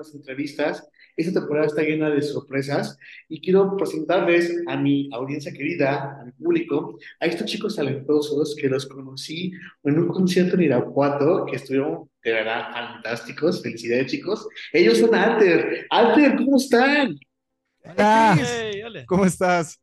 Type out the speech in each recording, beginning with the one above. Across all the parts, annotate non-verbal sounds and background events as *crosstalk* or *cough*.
las entrevistas. Esta temporada está llena de sorpresas y quiero presentarles a mi audiencia querida, a mi público, a estos chicos talentosos que los conocí en un concierto en Irapuato que estuvieron de verdad fantásticos. Felicidades, chicos. Ellos son Alter. Alter, ¿cómo están? Hola. ¿Cómo estás?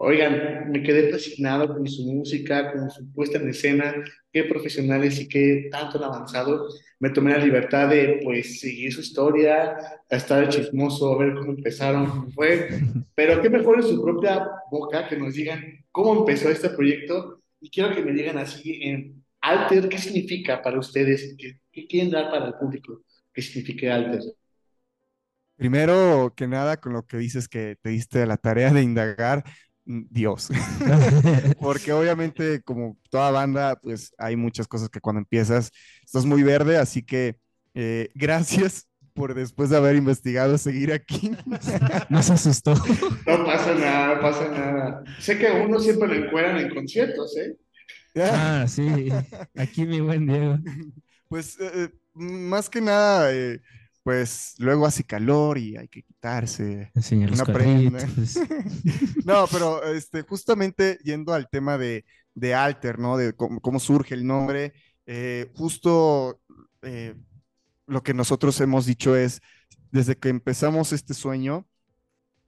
Oigan, me quedé fascinado con su música, con su puesta en escena, qué profesionales y qué tanto han avanzado. Me tomé la libertad de, pues, seguir su historia, estar chismoso, a ver cómo empezaron, cómo fue. *laughs* Pero qué mejor en su propia boca que nos digan cómo empezó este proyecto. Y quiero que me digan así en Alter, ¿qué significa para ustedes? ¿Qué, qué quieren dar para el público? ¿Qué significa Alter? Primero que nada, con lo que dices que te diste la tarea de indagar, Dios. *laughs* Porque obviamente, como toda banda, pues hay muchas cosas que cuando empiezas estás muy verde, así que eh, gracias por después de haber investigado seguir aquí. *laughs* No se asustó. No pasa nada, no pasa nada. Sé que a uno siempre lo encuentran en conciertos, ¿eh? Ah, *laughs* sí. Aquí mi buen Diego. Pues eh, eh, más que nada, pues luego hace calor y hay que quitarse. Enseñar los *laughs* No, pero este, justamente yendo al tema de, de Alter, ¿no? De cómo, surge el nombre, eh, justo eh, lo que nosotros hemos dicho es, desde que empezamos este sueño,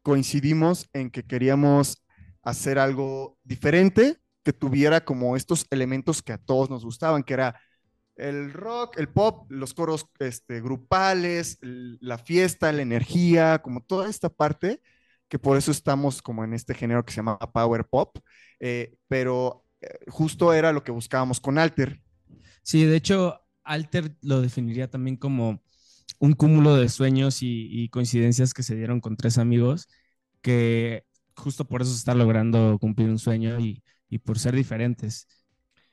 coincidimos en que queríamos hacer algo diferente, que tuviera como estos elementos que a todos nos gustaban, que era el rock, el pop, los coros este, grupales, la fiesta, la energía, como toda esta parte, que por eso estamos como en este género que se llama power pop, eh, pero eh, justo era lo que buscábamos con Alter. Sí, de hecho, Alter lo definiría también como un cúmulo de sueños y, coincidencias que se dieron con tres amigos, que justo por eso está logrando cumplir un sueño y por ser diferentes.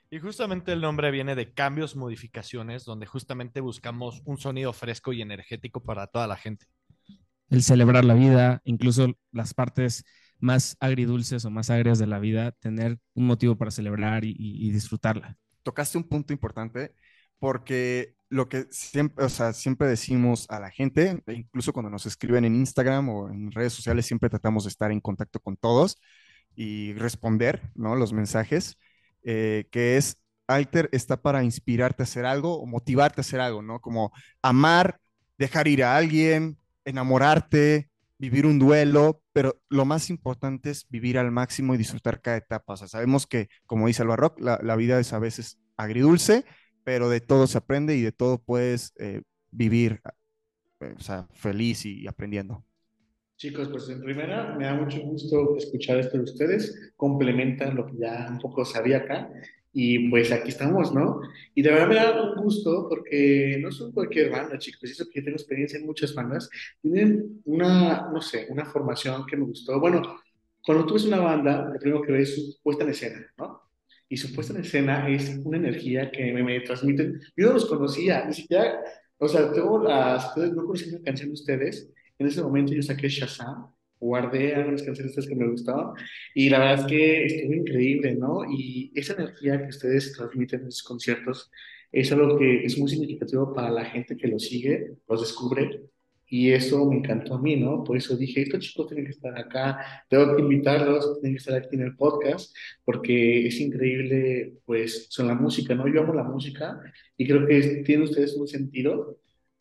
Y justamente el nombre viene de cambios, modificaciones, donde justamente buscamos un sonido fresco y energético para toda la gente. El celebrar la vida, incluso las partes más agridulces o más agrias de la vida, tener un motivo para celebrar y, disfrutarla. Tocaste un punto importante porque lo que siempre, o sea, siempre decimos a la gente, incluso cuando nos escriben en Instagram o en redes sociales, siempre tratamos de estar en contacto con todos y responder, ¿no? Los mensajes eh, que es Alter está para inspirarte a hacer algo o motivarte a hacer algo, ¿no? Como amar, dejar ir a alguien, enamorarte, vivir un duelo, pero lo más importante es vivir al máximo y disfrutar cada etapa. O sea, sabemos que, como dice el la, la vida es a veces agridulce, pero de todo se aprende y de todo puedes eh, vivir eh, o sea, feliz y aprendiendo. Chicos, pues en primera me da mucho gusto escuchar esto de ustedes, complementan lo que ya un poco sabía acá y pues aquí estamos, ¿no? Y de verdad me da un gusto porque no son cualquier banda, chicos, eso que yo tengo experiencia en muchas bandas, tienen una, no sé, una formación que me gustó. Bueno, cuando tú ves una banda, lo primero que ves es su puesta en escena, ¿no? Y su puesta en escena es una energía que me, me transmiten. Yo no los conocía, ni siquiera, o sea, tengo las, no conocí una canción de ustedes, en ese momento yo saqué Shazam, guardé algunas canciones que me gustaban y la verdad es que estuvo increíble, ¿no? Y esa energía que ustedes transmiten en sus conciertos es algo que es muy significativo para la gente que los sigue, los descubre y eso me encantó a mí, ¿no? Por eso dije, estos chicos tienen que estar acá, tengo que invitarlos, tienen que estar aquí en el podcast, porque es increíble, pues, son la música, ¿no? Yo amo la música y creo que tienen ustedes un sentido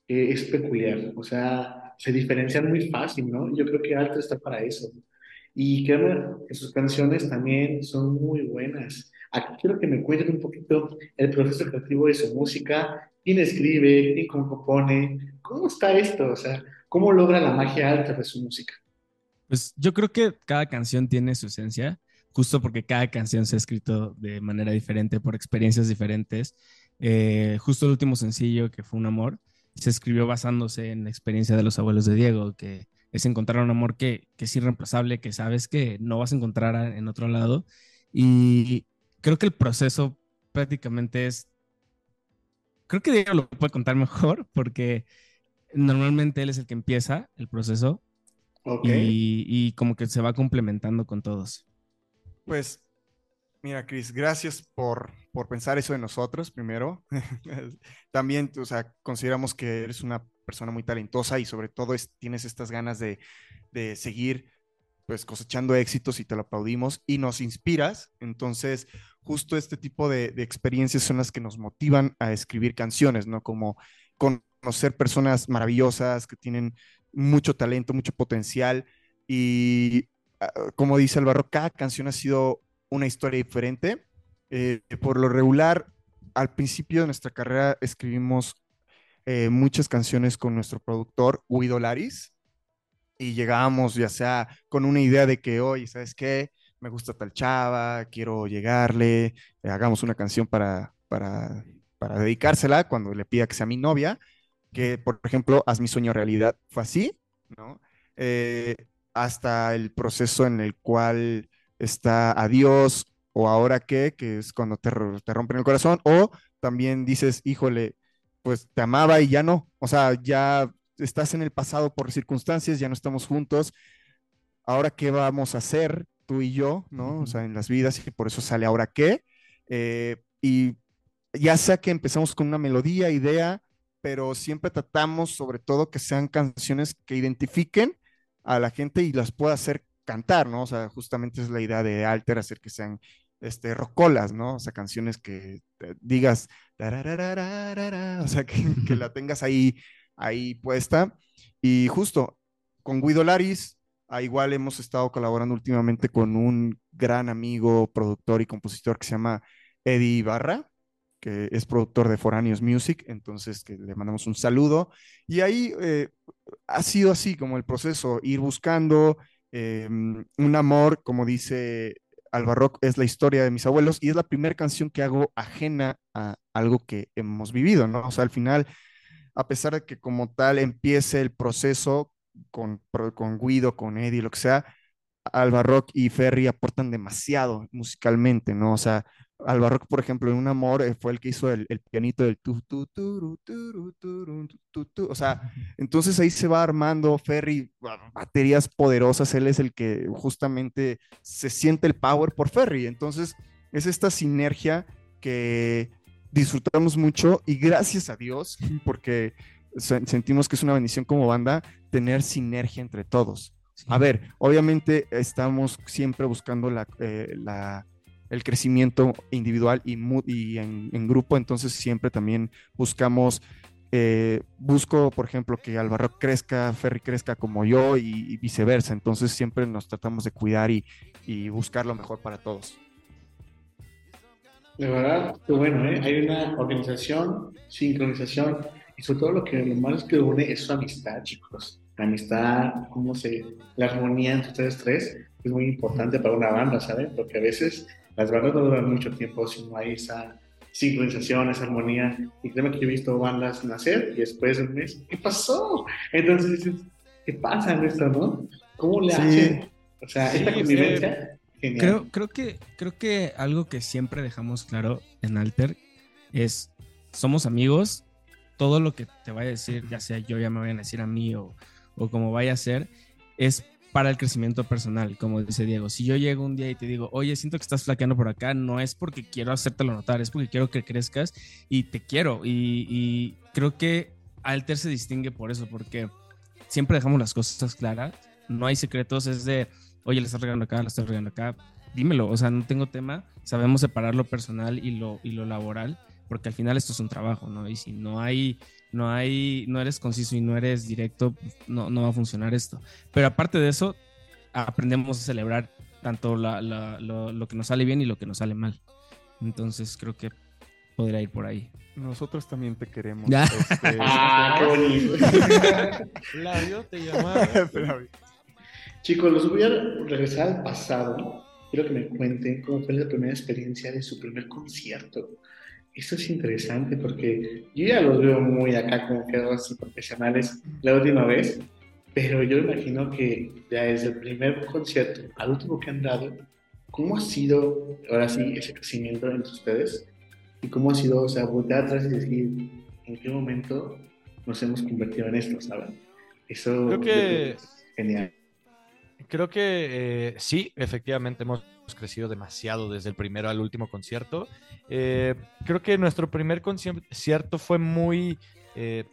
que es peculiar, o sea, se diferencian muy fácil, ¿no? Yo creo que Alto está para eso. Y creo que sus canciones también son muy buenas. Aquí quiero que me cuenten un poquito el proceso creativo de su música, quién escribe, quién compone, cómo está esto, o sea, cómo logra la magia alta de su música. Pues yo creo que cada canción tiene su esencia, justo porque cada canción se ha escrito de manera diferente, por experiencias diferentes. Eh, justo el último sencillo, que fue Un Amor, se escribió basándose en la experiencia de los abuelos de Diego, que es encontrar un amor que, que es irreemplazable, que sabes que no vas a encontrar en otro lado. Y creo que el proceso prácticamente es, creo que Diego lo puede contar mejor, *laughs* porque normalmente él es el que empieza el proceso y, y como que se va complementando con todos. Pues Mira, Cris, gracias por, por pensar eso de nosotros, primero. *laughs* También, o sea, consideramos que eres una persona muy talentosa y sobre todo tienes estas ganas de, de seguir pues cosechando éxitos y te lo aplaudimos y nos inspiras. Entonces, justo este tipo de, experiencias son las que nos motivan a escribir canciones, ¿no? Como conocer personas maravillosas que tienen mucho talento, mucho potencial y ah, como dice Alvaro, cada canción ha sido una historia diferente. Eh, por lo regular, al principio de nuestra carrera escribimos eh, muchas canciones con nuestro productor, Guido Laris, y llegábamos ya sea con una idea de que, oye, ¿sabes qué? Me gusta tal chava, quiero llegarle, eh, hagamos una canción para, para, para dedicársela cuando le pida que sea mi novia, que por ejemplo, Haz mi sueño realidad fue así, ¿no? hasta el proceso en el cual está adiós o ahora qué, que es cuando te, te rompen el corazón, o también dices, híjole, pues te amaba y ya no, o sea, ya estás en el pasado por circunstancias, ya no estamos juntos, ahora qué vamos a hacer tú y yo, ¿no? O sea, en las vidas y por eso sale ahora qué. Eh, y ya sea que empezamos con una melodía, idea, pero siempre tratamos sobre todo que sean canciones que identifiquen a la gente y las pueda hacer cantar, ¿no? O sea, justamente es la idea de Alter, hacer que sean este, rocolas, ¿no? O sea, canciones que digas, o sea, *laughs* que, la tengas ahí, ahí puesta. Y justo con Guido Laris, a igual hemos estado colaborando últimamente con un gran amigo, productor y compositor que se llama Eddie Ibarra, que es productor de Foráneos Music, entonces que le mandamos un saludo. Y ahí eh, ha sido así como el proceso, ir buscando, Em, un amor, como dice Albarroc, es la historia de mis abuelos y es la primera canción que hago ajena a algo que hemos vivido, ¿no? O sea, al final, a pesar de que como tal empiece el proceso con, con Guido, con Eddie, lo que sea, Albarroc y Ferry aportan demasiado musicalmente, ¿no? O sea, Albarroc, por ejemplo, en Un Amor eh, fue el que hizo el, pianito del tu, tu, tu, tu, O sea, entonces ahí se va armando Ferry, baterías poderosas. Él es el que justamente se siente el power por Ferry. Entonces, es esta sinergia que disfrutamos mucho y gracias a Dios, porque sentimos que es una bendición como banda tener sinergia entre todos. A ver, obviamente estamos siempre buscando la, eh, la el crecimiento individual y, y en, grupo, entonces siempre también buscamos, eh, busco, por ejemplo, que Alvaro crezca, Ferry crezca como yo y, viceversa, entonces siempre nos tratamos de cuidar y, buscar lo mejor para todos. De verdad, qué bueno, ¿eh? hay una organización, sincronización y sobre todo lo que lo más que une es su amistad, chicos. Amistad, cómo se, la armonía entre ustedes tres es muy importante para una banda, ¿saben? Porque a veces las bandas no duran mucho tiempo si no hay esa sincronización, esa armonía. Y créeme que yo he visto bandas nacer y después de un mes, ¿qué pasó? Entonces dices, ¿qué pasa en esto, no? ¿Cómo le hacen? O sea, esta convivencia. Genial. Creo, creo, que, creo que algo que siempre dejamos claro en Alter es, somos amigos, todo lo que te vaya a decir, ya sea yo, ya me vayan a decir a mí o, o como vaya a ser, es para el crecimiento personal, como dice Diego. Si yo llego un día y te digo, oye, siento que estás flaqueando por acá, no es porque quiero hacértelo notar, es porque quiero que crezcas y te quiero. Y, creo que Alter se distingue por eso, porque siempre dejamos las cosas claras, no hay secretos, es de, oye, le estás regando acá, le estás regando acá, dímelo, o sea, no tengo tema, sabemos separar lo personal y lo, y lo laboral, porque al final esto es un trabajo, ¿no? Y si no hay no hay, no eres conciso y no eres directo, no, no va a funcionar esto. Pero aparte de eso, aprendemos a celebrar tanto lo, que nos sale bien y lo que nos sale mal. Entonces creo que podría ir por ahí. Nosotros también te queremos. *laughs* Este, ah, qué bonito. *laughs* Flavio te *laughs* llamaba. Chicos, los voy a regresar al pasado. Quiero que me cuenten cómo fue la primera experiencia de su primer concierto. Esto es interesante porque yo ya los veo muy acá como que así profesionales la última vez, pero yo imagino que ya desde el primer concierto al último que han dado, ¿cómo ha sido ahora sí ese crecimiento entre ustedes? ¿Y cómo ha sido, o sea, voltear atrás y decir, en qué momento nos hemos convertido en esto, ¿saben? Eso creo que es genial. Creo que eh, sí, efectivamente hemos crecido demasiado desde el primero al último concierto. Eh, creo que nuestro primer concierto fue muy eh,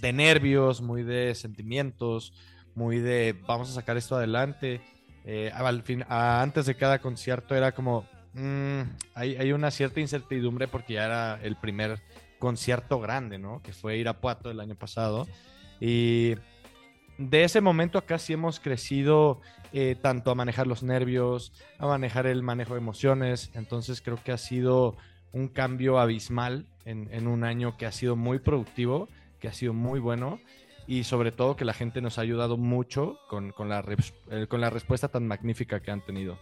de nervios, muy de sentimientos, muy de vamos a sacar esto adelante. Eh, al fin, antes de cada concierto era como, mm, hay, hay, una cierta incertidumbre porque ya era el primer concierto grande, ¿no? Que fue Irapuato el año pasado. Y de ese momento acá sí hemos crecido eh, tanto a manejar los nervios, a manejar el manejo de emociones. Entonces creo que ha sido un cambio abismal en, un año que ha sido muy productivo, que ha sido muy bueno y sobre todo que la gente nos ha ayudado mucho con, la, eh, con la respuesta tan magnífica que han tenido.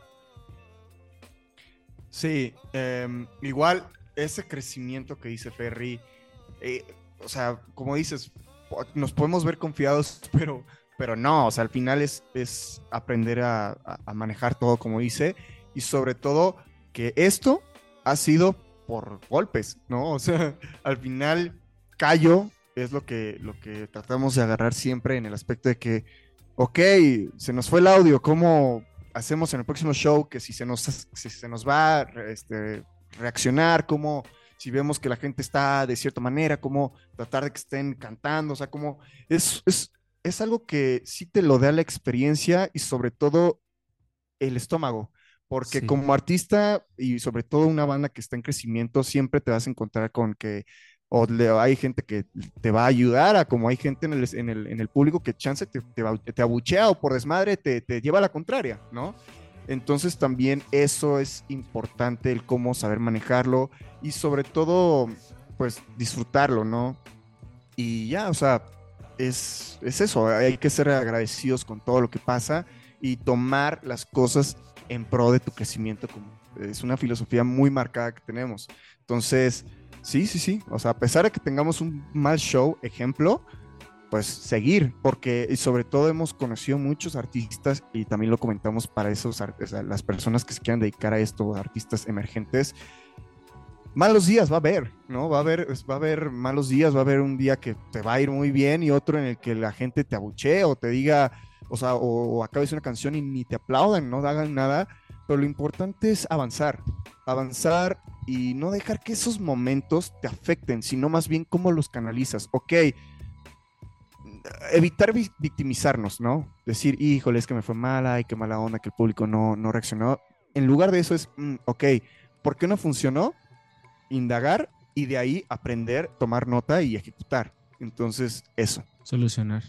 Sí, em, igual ese crecimiento que dice Ferry, eh, o sea, como dices, nos podemos ver confiados, *laughs* pero, pero no, o sea, al final es, es aprender a, manejar todo como dice y sobre todo que esto ha sido por golpes, ¿no? O sea, *laughs* al final callo es lo que, lo que tratamos de agarrar siempre en el aspecto de que, ok, se nos fue el audio, ¿cómo hacemos en el próximo show que si se nos, si se nos va este, reaccionar, cómo si vemos que la gente está de cierta manera, cómo tratar de que estén cantando, o sea, como es, es, es algo que sí te lo da la experiencia y sobre todo el estómago, porque como artista y sobre todo una banda que está en crecimiento, siempre te vas a encontrar con que o hay gente que te va a ayudar, a como hay gente en el, en el, en el público que chance te, te, te, abuchea o por desmadre te, te lleva a la contraria, ¿no? Entonces también eso es importante, el cómo saber manejarlo y sobre todo, pues disfrutarlo, ¿no? Y ya, o sea, es, eso, hay que ser agradecidos con todo lo que pasa y tomar las cosas en pro de tu crecimiento. Como, es una filosofía muy marcada que tenemos. Entonces, sí, sí, sí, o sea, a pesar de que tengamos un mal show, ejemplo, pues seguir, porque sobre todo hemos conocido muchos artistas y también lo comentamos para esos las personas que se quieran dedicar a esto, artistas emergentes. Malos días va a haber, ¿no? Va a haber, va a haber malos días, va a haber un día que te va a ir muy bien y otro en el que la gente te abuchee o te diga, o sea, o, acabes una canción y ni te aplaudan, no hagan nada, pero lo importante es avanzar, avanzar y no dejar que esos momentos te afecten, sino más bien cómo los canalizas. Ok, evitar victimizarnos, ¿no? Decir, híjole, es que me fue mala y qué mala onda que el público no, no reaccionó. En lugar de eso es, mm, ok, ¿por qué no funcionó? Indagar y de ahí aprender, tomar nota y ejecutar. Entonces, eso. Solucionar.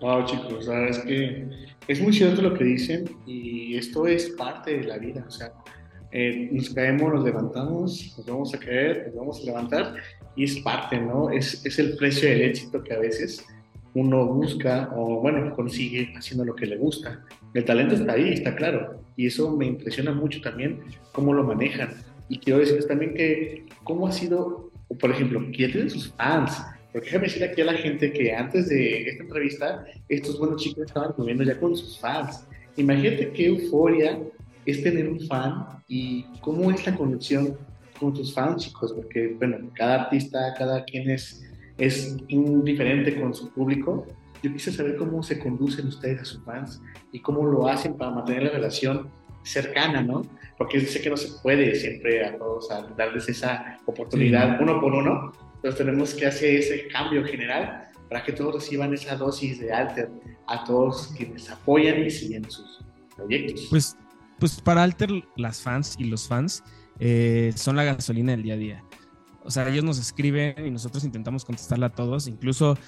Wow, chicos, la es que es muy cierto lo que dicen y esto es parte de la vida, o sea, eh, nos caemos, nos levantamos, nos vamos a caer, nos vamos a levantar y es parte, ¿no? Es, es el precio del éxito que a veces uno busca o, bueno, consigue haciendo lo que le gusta. El talento está ahí, está claro. Y eso me impresiona mucho también cómo lo manejan. Y quiero decirles también que cómo ha sido, por ejemplo, quién tienen sus fans. Porque déjame decir aquí a la gente que antes de esta entrevista, estos buenos chicos estaban comiendo ya con sus fans. Imagínate qué euforia es tener un fan y cómo es la conexión con tus fans, chicos, porque, bueno, cada artista, cada quien es, es diferente con su público. Yo quise saber cómo se conducen ustedes a sus fans y cómo lo hacen para mantener la relación cercana, ¿no? Porque sé que no se puede siempre a todos darles esa oportunidad uno por uno, entonces tenemos que hacer ese cambio general para que todos reciban esa dosis de alter a todos quienes apoyan y siguen sus proyectos. Pues, pues para Alter, las fans y los fans eh, son la gasolina del día a día. O sea, ellos nos escriben y nosotros intentamos contestarle a todos, incluso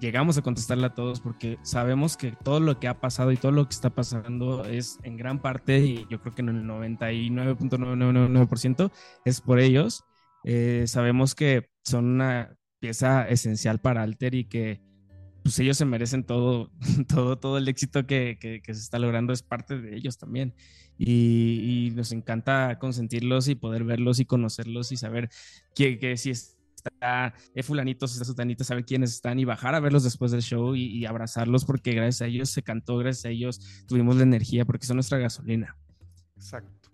llegamos a contestarle a todos porque sabemos que todo lo que ha pasado y todo lo que está pasando es en gran parte, y yo creo que en el 99.999% es por ellos. Eh, sabemos que son una pieza esencial para Alter y que pues ellos se merecen todo, *laughs* todo, todo el éxito que, que, que se está logrando es parte de ellos también y, nos encanta consentirlos y poder verlos y conocerlos y saber que, si está eh, fulanito, si está sutanito, saber quiénes están y bajar a verlos después del show y, abrazarlos porque gracias a ellos se cantó, gracias a ellos tuvimos la energía porque son nuestra gasolina. Exacto.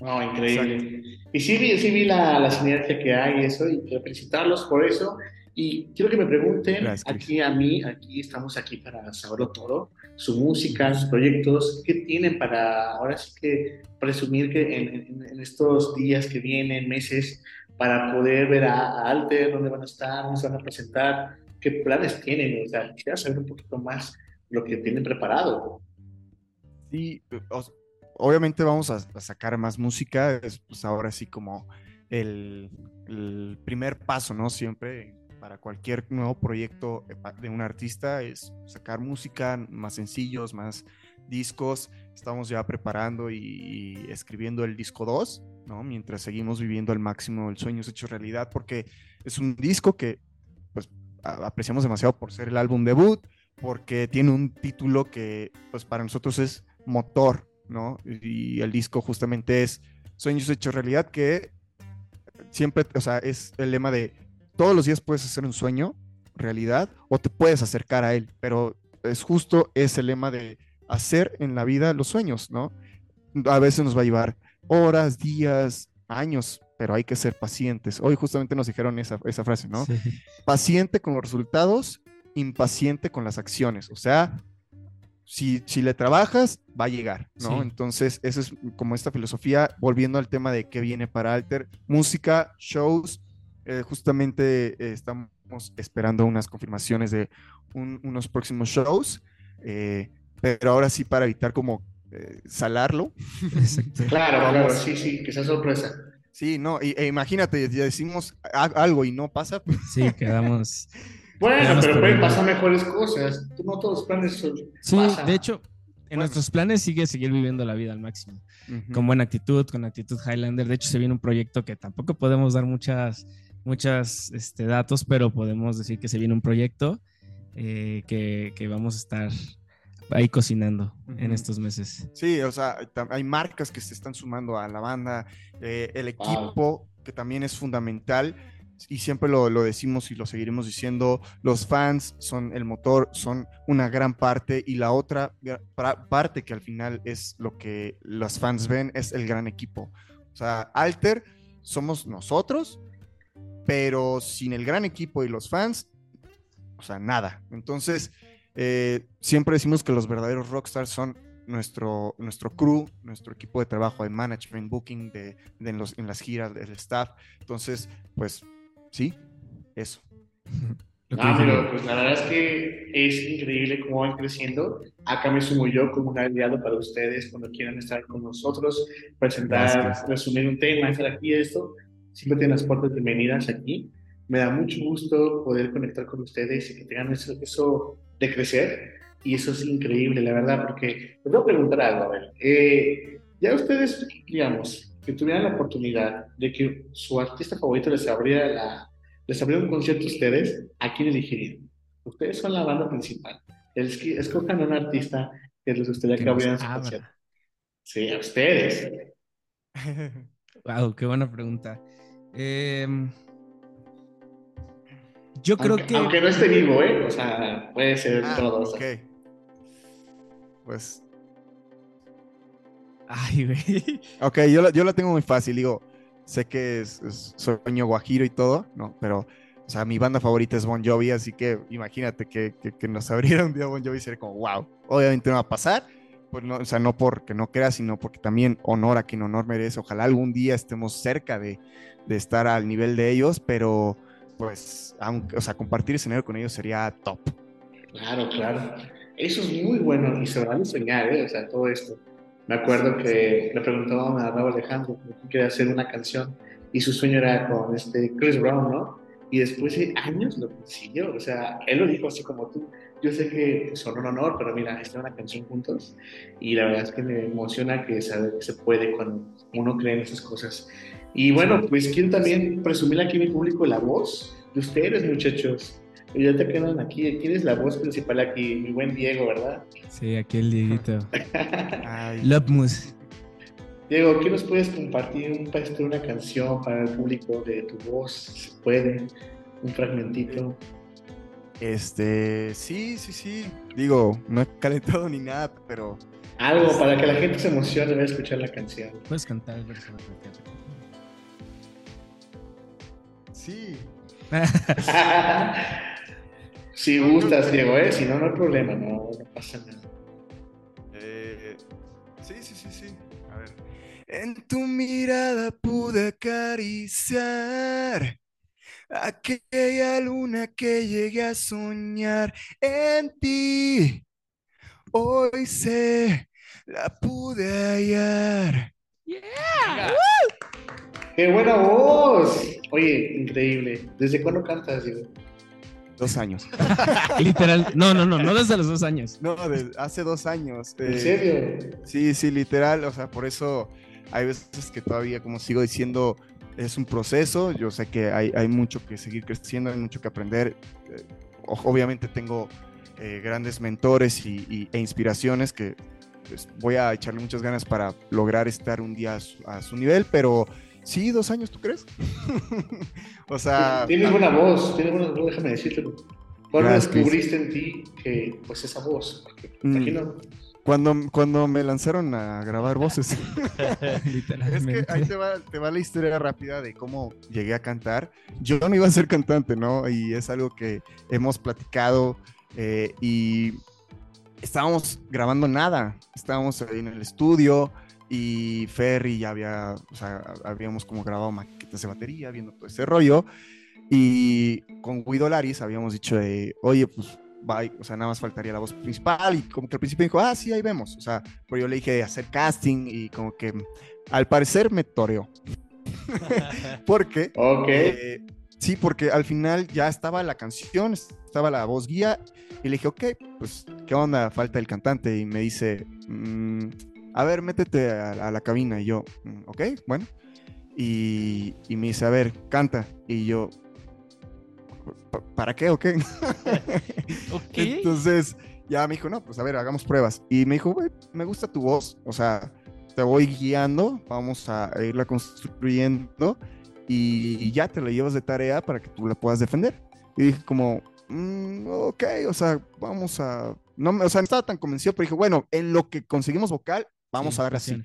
Oh, increíble. Y sí vi, sí vi la, la sinergia que hay y eso, y quiero felicitarlos por eso. Y quiero que me pregunten, Gracias, aquí a mí, aquí estamos aquí para saberlo todo, su música, sus proyectos, ¿qué tienen para ahora sí que presumir que en, en- en estos días que vienen, meses, para poder ver a, a Alter, dónde van a estar, dónde se van a presentar, qué planes tienen? O sea, quisiera saber un poquito más lo que tienen preparado. Sí, obviamente vamos a, a sacar más música, es pues ahora sí como el, el primer paso, ¿no? Siempre para cualquier nuevo proyecto eh, de un artista es sacar música, más sencillos, más discos. Estamos ya preparando y, escribiendo el disco 2, ¿no? Mientras seguimos viviendo al máximo el sueño hecho realidad, porque es un disco que pues apreciamos demasiado por ser el álbum debut, porque tiene un título que pues para nosotros es motor, ¿no? Y el disco justamente es Sueños hechos realidad, que siempre, o sea, es el lema de todos los días puedes hacer un sueño realidad o te puedes acercar a él, pero es justo ese lema de hacer en la vida los sueños, ¿no? A veces nos va a llevar horas, días, años, pero hay que ser pacientes. Hoy justamente nos dijeron esa, esa frase, ¿no? Sí. paciente con los resultados, impaciente con las acciones. O sea, si, si le trabajas, va a llegar, ¿no? Sí. Entonces, esa es como esta filosofía, volviendo al tema de qué viene para Alter, música, shows, eh, justamente eh, estamos esperando unas confirmaciones de un- unos próximos shows, eh, pero ahora sí para evitar como eh, salarlo. *laughs* Claro, Vamos. claro, sí, sí, que sea sorpresa. sí, no, y- e imagínate, ya decimos algo y no pasa, pues, Sí, quedamos. *laughs* Bueno, Quedamos pero pueden pasar mejores cosas. No todos los planes son- Sí, pasan. de hecho, en Bueno. nuestros planes sigue seguir viviendo la vida al máximo. Con buena actitud, con actitud Highlander. De hecho, se viene un proyecto que tampoco podemos dar muchas, muchas este, datos, pero podemos decir que se viene un proyecto eh, que, que vamos a estar ahí cocinando en Ujú. estos meses. Sí, o sea, hay marcas que se están sumando a la banda, eh, el Wow. equipo, que también es fundamental, y siempre lo, lo decimos y lo seguiremos diciendo, los fans son el motor, son una gran parte, y la otra parte que al final es lo que los fans ven, es el gran equipo. O sea, Alter somos nosotros, pero sin el gran equipo y los fans, o sea, nada. Entonces, eh, siempre decimos que los verdaderos rockstars son nuestro, nuestro crew, nuestro equipo de trabajo de management, booking, de, de en, los- en las giras, del staff. Entonces, pues sí, eso. Ah, pero pues la verdad es que es increíble cómo van creciendo. Acá me sumo yo como un aliado para ustedes cuando quieran estar con nosotros, presentar, Gracias. resumir un tema, estar aquí esto. Siempre tienen las puertas bienvenidas aquí. Me da mucho gusto poder conectar con ustedes y que tengan eso, eso de crecer. Y eso es increíble, la verdad, porque les voy a preguntar algo. A ver, eh, ya ustedes, digamos, que tuvieran la oportunidad de que su artista favorito les abriera la, les abriera un concierto a ustedes, ¿a quién elegirían? Ustedes son la banda principal. Es escojan a un artista que les gustaría que, que abrieran su concierto. Sí, a ustedes. *laughs* Wow, qué buena pregunta. Em, yo creo aunque, que aunque no esté vivo, ¿eh? O sea, puede ser Ah, todo. o sea. ok. Pues, Ay, güey. *laughs* ok, yo la, yo la tengo muy fácil, digo, sé que es, es sueño guajiro y todo, ¿no? Pero, o sea, mi banda favorita es Bon Jovi, así que imagínate que, que, que nos *laughs* abriera un día Bon Jovi sería como, wow, obviamente no va a pasar, pues no, o sea, no porque no crea, sino porque también honor a quien honor merece. Ojalá algún día estemos cerca de, de estar al nivel de ellos, pero pues, aunque, o sea, compartir escenario con ellos sería top. Claro, claro. Eso es muy bueno y se van a enseñar, ¿eh? O sea, todo esto. Me acuerdo que le preguntaban a Raúl Alejandro que quería hacer una canción y su sueño era con este Chris Brown, ¿no? Y después de años lo consiguió. O sea, él lo dijo así como tú. Yo sé que son un honor, pero mira, esta es una canción juntos y la verdad es que me emociona que saber que se puede cuando uno cree en esas cosas. Y bueno, pues quiero también presumir aquí a mi público la voz de ustedes, muchachos. Ya te quedan aquí. ¿Quién es la voz principal aquí? Mi buen Diego, ¿verdad? Sí, aquí el Dieguito. *laughs* Lopmus. Diego, ¿qué nos puedes compartir? Un de una canción para el público de tu voz, si se puede, un fragmentito. Este, sí, sí, sí. Digo, no he calentado ni nada, pero Algo para que la gente se emocione de escuchar la canción. Puedes cantar el verso. sí. *laughs* si gustas, Diego, ¿eh? Si no, no hay problema, no, no pasa nada. Eh, sí, sí, sí, sí. A ver. En tu mirada pude acariciar aquella luna que llegué a soñar en ti. Hoy sé, la pude hallar. ¡Qué buena voz! Oye, increíble. ¿Desde cuándo cantas, Diego? Dos años. *laughs* Literal. No, no, no, no desde los dos años. No, de- hace dos años. ¿En eh, serio? Sí, sí, literal. O sea, por eso hay veces que todavía, como sigo diciendo, es un proceso. Yo sé que hay, hay mucho que seguir creciendo, hay mucho que aprender. Eh, obviamente tengo eh, grandes mentores y, y- e inspiraciones que pues, voy a echarle muchas ganas para lograr estar un día a su, a su nivel, pero sí, dos años, ¿tú crees? *laughs* o sea, Tienes buena voz, tienes buena voz, déjame decírtelo. ¿Cuándo descubriste en ti que, pues, esa voz? Porque, Mm. imagino, cuando, cuando me lanzaron a grabar voces. *laughs* Es que ahí te va, te va la historia rápida de cómo llegué a cantar. Yo no iba a ser cantante, ¿no? Y es algo que hemos platicado eh, y estábamos grabando nada. Estábamos ahí en el estudio y Ferry ya había, o sea, habíamos como grabado maquetas de batería, viendo todo ese rollo. Y con Guido Laris habíamos dicho de, oye, pues, bye, o sea, nada más faltaría la voz principal. Y como que al principio dijo, ah, sí, ahí vemos. O sea, pero yo le dije hacer casting y como que al parecer me toreó. *laughs* porque, ok. eh, sí, porque al final ya estaba la canción, estaba la voz guía. Y le dije, ok, pues, ¿qué onda? Falta el cantante. Y me dice, "Mm, a ver, métete a, a la cabina. Y yo, "Mm, ok, bueno. Y, y me dice, a ver, canta. Y yo, "¿Pa- ¿para qué o qué? *laughs* ok. Entonces ya me dijo, no, pues a ver, hagamos pruebas. Y me dijo, güey, me gusta tu voz. O sea, te voy guiando, vamos a irla construyendo y ya te la llevas de tarea para que tú la puedas defender. Y dije como, "Mm, ok, o sea, vamos a... No, me- o sea, no estaba tan convencido, pero dije, bueno, en lo que conseguimos vocal, vamos Sí, a darle así.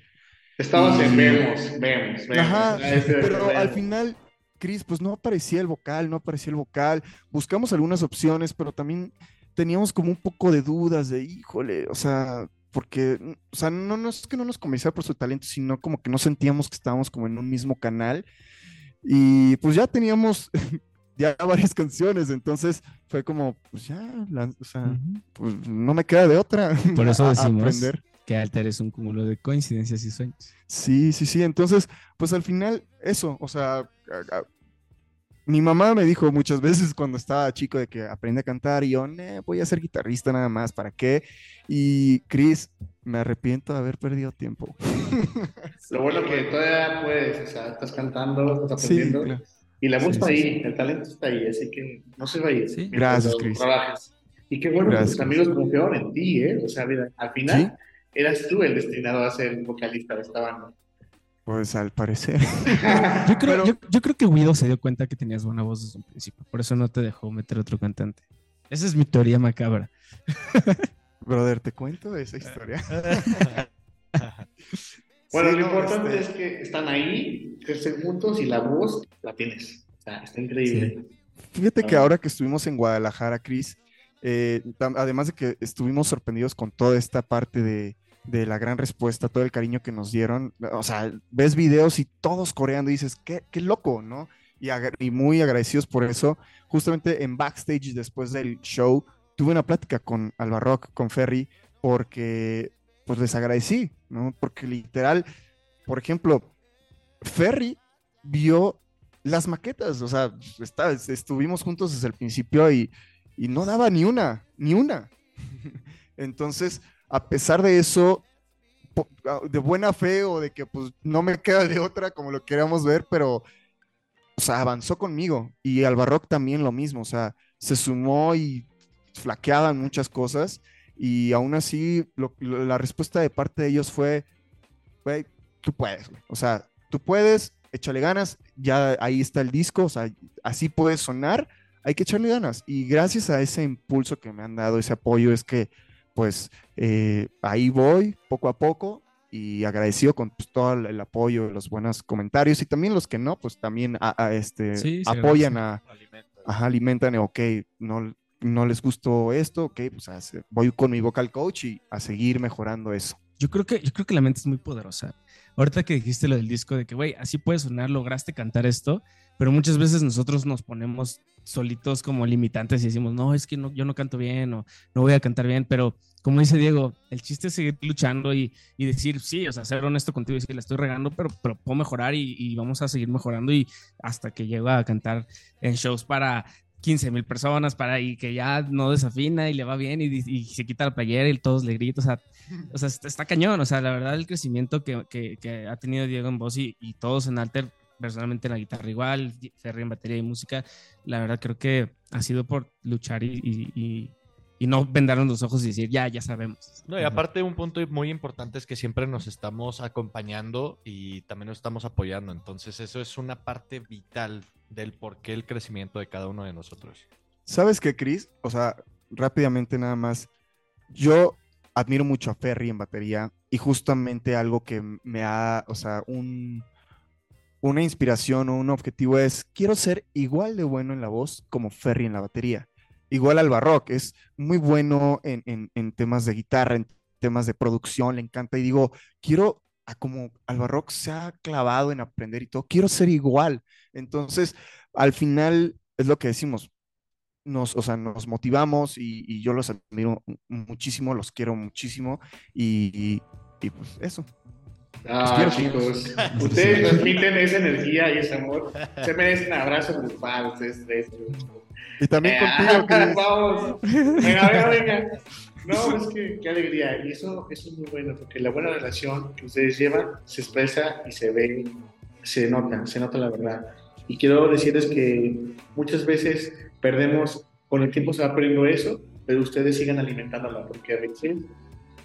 Estabas en vemos, vemos, vemos. Ajá, Ah, pero al final, Chris, pues no aparecía el vocal, no aparecía el vocal. Buscamos algunas opciones, pero también teníamos como un poco de dudas de, híjole, o sea, porque, o sea, no, no es que no nos convenciera por su talento, sino como que no sentíamos que estábamos como en un mismo canal. Y pues ya teníamos *laughs* ya varias canciones, entonces fue como, pues ya, la- o sea, pues no me queda de otra. Por *laughs* eso decimos aprender. que Alter es un cúmulo de coincidencias y sueños. Sí, sí, sí. Entonces, pues al final, eso, o sea, mi mamá me dijo muchas veces cuando estaba chico de que aprende a cantar y yo, "Nee, voy a ser guitarrista nada más, ¿para qué? Y Chris, me arrepiento de haber perdido tiempo. *laughs* Lo bueno que todavía puedes, o sea, estás cantando, estás Sí, aprendiendo. claro. Y la voz Sí, está sí, ahí, el talento está ahí, así que no se va a ir. Gracias, Chris. trabajes. Y qué bueno Gracias, que tus amigos confiaron en ti, ¿eh? O sea, mira, al final eras tú el destinado a ser vocalista de esta banda. Pues al parecer. *laughs* Yo creo, Pero- yo, yo creo que Guido se dio cuenta que tenías buena voz desde un principio. Por eso no te dejó meter otro cantante. Esa es mi teoría macabra. *laughs* Brother, ¿te cuento esa historia? *laughs* Bueno, Sí, lo no, importante este, es que están ahí, que estén juntos y la voz la tienes. O sea, está increíble. Fíjate que Ah. ahora que estuvimos en Guadalajara, Cris, eh, además de que estuvimos sorprendidos con toda esta parte de, de la gran respuesta, todo el cariño que nos dieron, o sea, ves videos y todos coreando y dices, qué, qué loco, ¿no? Y, muy agradecidos por eso. Justamente en backstage, después del show, tuve una plática con Albarrock, con Ferry, porque pues les agradecí, ¿no? Porque literal, por ejemplo, Ferry vio las maquetas, o sea, está- estuvimos juntos desde el principio y, y no daba ni una, ni una. *laughs* Entonces, a pesar de eso, de buena fe o de que pues no me queda de otra como lo queríamos ver, pero, o avanzó conmigo y Albarrock también lo mismo, o sea, se sumó y flaqueaban muchas cosas y aún así la respuesta de parte de ellos fue, güey, tú puedes, güey. O sea, tú puedes, échale ganas, ya ahí está el disco, o sea, así puede sonar, hay que echarle ganas. Y gracias a ese impulso que me han dado, ese apoyo, es que, pues, eh, ahí voy, poco a poco, y agradecido con pues, todo el, apoyo, los buenos comentarios, y también los que no, pues también a- a, este, Sí, apoyan a, Alimenta. ajá, alimentan, ok, no, no les gustó esto, ok, pues voy con mi vocal coach y a seguir mejorando eso. Yo creo que, yo creo que la mente es muy poderosa. Ahorita que dijiste lo del disco, de que, güey, así puede sonar, lograste cantar esto, pero muchas veces nosotros nos ponemos solitos como limitantes y decimos, no, es que no, yo no canto bien o no voy a cantar bien, pero como dice Diego, el chiste es seguir luchando y, y decir, sí, o sea, ser honesto contigo y decir, la estoy regando, pero, pero puedo mejorar y, y vamos a seguir mejorando y hasta que llego a cantar en shows para 15 mil personas para y que ya no desafina y le va bien y, y se quita la playera y todos le gritan, o sea, o sea, está, cañón, o sea, la verdad el crecimiento que, que, que ha tenido Diego en voz y, y, todos en Alter, personalmente en la guitarra igual, Ferry en batería y música, la verdad creo que ha sido por luchar y, y, y no vendarnos los ojos y decir, ya, ya sabemos. No, y aparte un punto muy importante es que siempre nos estamos acompañando y también nos estamos apoyando, entonces eso es una parte vital del por qué el crecimiento de cada uno de nosotros. ¿Sabes qué, Chris? O sea, rápidamente nada más, yo admiro mucho a Ferry en batería y justamente algo que me ha, o sea, un, una inspiración o un objetivo es, quiero ser igual de bueno en la voz como Ferry en la batería. Igual al Barrock, es muy bueno en, en, temas de guitarra, en temas de producción, le encanta y digo, quiero, como al Barrock se ha clavado en aprender y todo, quiero ser igual. Entonces, al final es lo que decimos, nos, o sea, nos motivamos y, yo los admiro muchísimo, los quiero muchísimo y, y pues eso. Ah, chicos, ustedes transmiten esa energía y ese amor. Se merecen abrazo grupal, ustedes tres. Y también eh, contigo, *laughs* Chris. Vamos. Venga, venga, venga. No, es que qué alegría. Y eso, eso es muy bueno, porque la buena relación que ustedes llevan se expresa y se ve, se nota, se nota la verdad. Y quiero decirles que muchas veces perdemos, con el tiempo se va perdiendo eso, pero ustedes sigan alimentándola, porque a veces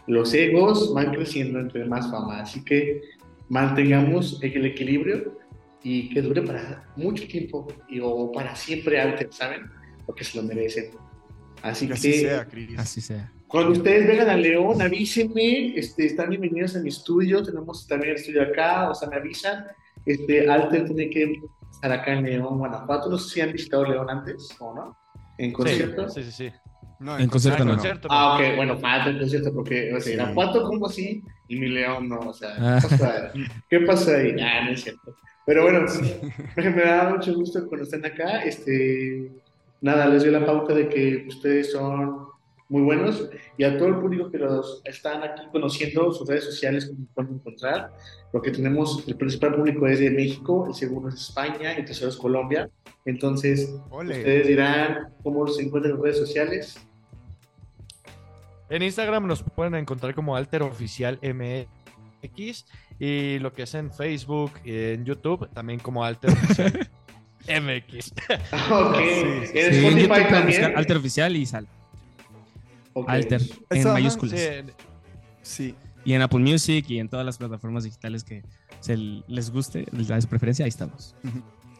los egos van creciendo entre más fama. Así que mantengamos el equilibrio y que dure para mucho tiempo y, o para siempre antes, ¿saben? Porque se lo merecen. Así que, así sea, Chris. Así sea. Cuando ustedes vengan a León, avísenme, este, están bienvenidos a mi estudio, tenemos también el estudio acá, o sea, me avisan. Este, Alter tiene que estar acá en León, Guanajuato. No sé si han visitado León antes o no. ¿En concierto? Sí, sí, sí. No, en, en concierto, no. concierto Ah, ok, bueno, falta el concierto porque, o sea, Irapuato como así y mi León no, o sea, ah. ¿qué, pasa? *laughs* ¿qué pasa ahí? Ah, no es cierto. Pero bueno, me, me da mucho gusto cuando estén acá. Este, nada, les doy la pauta de que ustedes son muy buenos y a todo el público que los están aquí conociendo, sus redes sociales, como pueden encontrar, porque tenemos el principal público es de México, el segundo es España, el tercero es Colombia. Entonces, Ole. ustedes dirán cómo se encuentran en las redes sociales. En Instagram nos pueden encontrar como Alter Oficial MX y lo que es en Facebook y en YouTube también como Alter Oficial *laughs* MX. *laughs* ok. Sí, en sí, Spotify en también. Alter Oficial y sal. Okay. Alter en Eso, mayúsculas. Sí. Sí. Y en Apple Music y en todas las plataformas digitales que se les guste, les da preferencia, ahí estamos.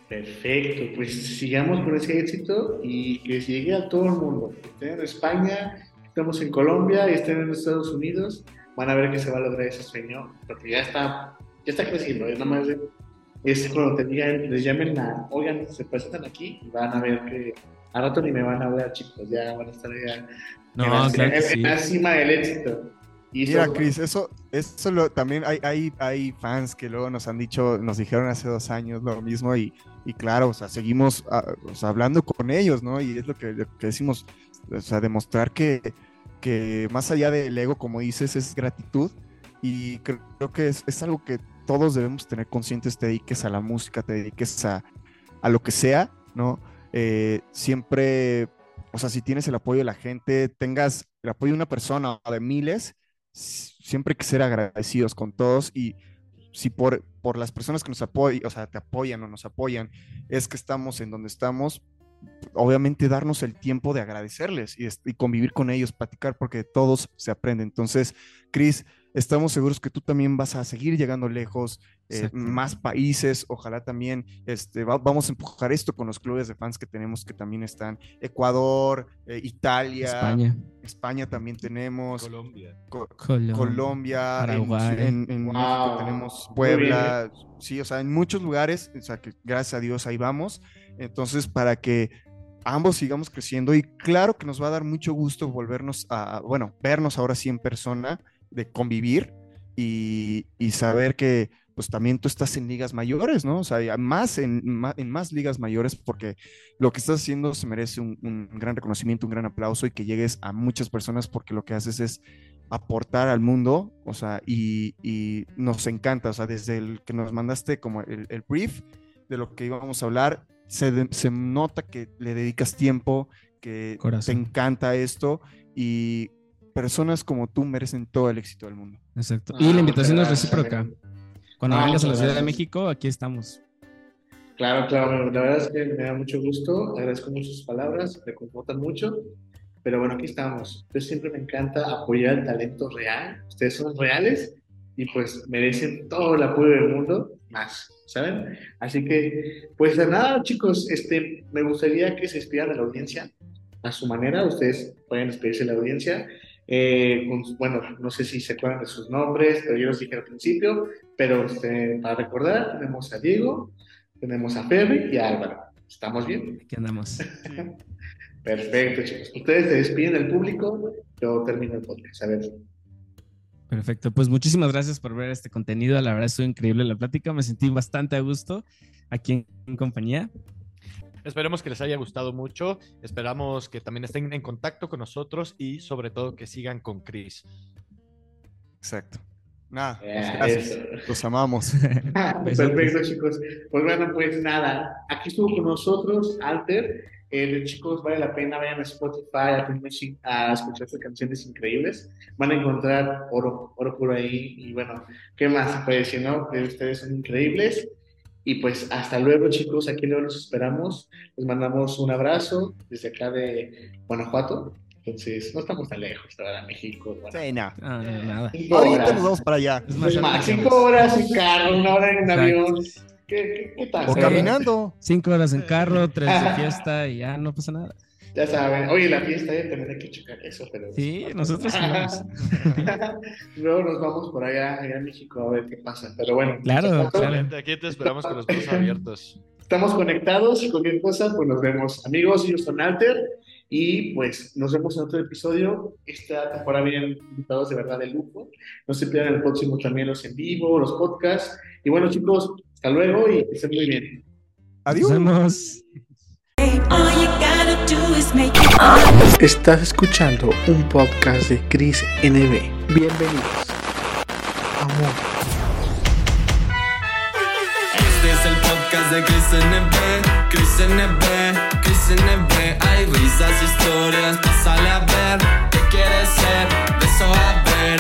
Perfecto, pues sigamos con ese éxito y que llegue a todo el mundo. En España, estamos en Colombia y estén en Estados Unidos, van a ver que se va a lograr ese sueño, porque ya está, ya está creciendo, es nada más de, es cuando te digan, les llamen a, oigan, se presentan aquí y van a ver que a rato ni me van a ver, chicos, ya van a estar ya no, en, la, claro en, sí. en la cima del éxito. Y Mira, eso- Chris, eso, eso lo- también hay, hay, hay fans que luego nos han dicho, nos dijeron hace dos años lo mismo y, y claro, o sea, seguimos ah, o sea, hablando con ellos, ¿no? Y es lo que, lo que decimos, o sea, demostrar que, que más allá del ego, como dices, es gratitud y creo, que es, es algo que todos debemos tener conscientes, te dediques a la música, te dediques a, a lo que sea, ¿no? Eh, siempre, o sea, si tienes el apoyo de la gente, tengas el apoyo de una persona o de miles, siempre hay que ser agradecidos con todos y si por, por las personas que nos apoyan, o sea, te apoyan o nos apoyan, es que estamos en donde estamos, obviamente darnos el tiempo de agradecerles y, convivir con ellos, platicar, porque de todos se aprende. Entonces, Chris, estamos seguros que tú también vas a seguir llegando lejos, eh, más países, ojalá también este, va- vamos a empujar esto con los clubes de fans que tenemos que también están, Ecuador, eh, Italia, España, España también tenemos, Colombia. Co- Colombia, Colombia, en- Paraguay. en, en Wow. México tenemos Puebla, sí, o sea, en muchos lugares, o sea, que gracias a Dios ahí vamos. Entonces, para que ambos sigamos creciendo y claro que nos va a dar mucho gusto volvernos a, bueno, vernos ahora sí en persona, de convivir y, y saber que pues también tú estás en ligas mayores, ¿no? O sea, más en, más ligas mayores porque lo que estás haciendo se merece un, un, gran reconocimiento, un gran aplauso y que llegues a muchas personas porque lo que haces es aportar al mundo, o sea, y, y nos encanta, o sea, desde el que nos mandaste como el, el brief de lo que íbamos a hablar, se, de, se, nota que le dedicas tiempo, que Corazón. te encanta esto y personas como tú merecen todo el éxito del mundo. Exacto. Y la invitación es recíproca. Cuando no, vengas a la Ciudad de México, aquí estamos. Claro, claro, la verdad es que me da mucho gusto, agradezco mucho sus palabras, me confortan mucho, pero bueno, aquí estamos. Entonces siempre me encanta apoyar el talento real, ustedes son reales y pues merecen todo el apoyo del mundo, más, ¿saben? Así que, pues de nada, chicos, este, me gustaría que se despidan de la audiencia a su manera, ustedes pueden despedirse de la audiencia eh, con, bueno, no sé si se acuerdan de sus nombres, pero yo los dije al principio, pero este, para recordar, tenemos a Diego, tenemos a Ferry y a Álvaro. ¿Estamos bien? Aquí andamos. *laughs* Perfecto, chicos. Ustedes se despiden del público, yo termino el podcast. A ver. Perfecto, pues muchísimas gracias por ver este contenido. La verdad estuvo increíble la plática, me sentí bastante a gusto aquí en compañía. Esperemos que les haya gustado mucho. Esperamos que también estén en contacto con nosotros y sobre todo que sigan con Chris. Exacto. Nada, yeah, gracias. Eso. Los amamos. *laughs* Perfecto, chicos. Pues bueno, pues nada. Aquí estuvo con nosotros Alter. Eh, chicos, vale la pena, vayan a Spotify, a, a escuchar estas canciones increíbles. Van a encontrar oro, oro puro ahí. Y bueno, ¿qué más se puede decir, no? Que ustedes son increíbles. Y pues hasta luego, chicos. Aquí luego los esperamos. Les mandamos un abrazo desde acá de Guanajuato. Entonces, no estamos tan lejos, ¿verdad? México. Bueno. Sí, no. Ah, no, nada. Ahorita nos vamos para allá. Es más, más cinco horas en carro, una hora en avión. ¿Qué, qué, qué tal? O caminando. Cinco horas en carro, tres de fiesta y ya no pasa nada. Ya saben, oye, la fiesta ya también hay que checar eso, pero... Sí, nosotros vamos. *laughs* Luego nos vamos por allá, allá en México a ver qué pasa, pero bueno. Claro, claro. Aquí te esperamos con los brazos *laughs* abiertos. Estamos conectados y cualquier cosa, pues nos vemos. Amigos, ellos son Alter y pues nos vemos en otro episodio. Esta temporada vienen invitados de verdad de lujo. No se pierdan el próximo también los en vivo, los podcasts. Y bueno, chicos, hasta luego y que estén muy bien. Adiós. Nos vemos. Estás escuchando un podcast de Chris NB. Bienvenidos. Amor. Este es el podcast de Chris NB. Chris NB. Chris NB. Hay risas, historias. Pásale a ver. ¿Qué quieres ser? De eso a ver.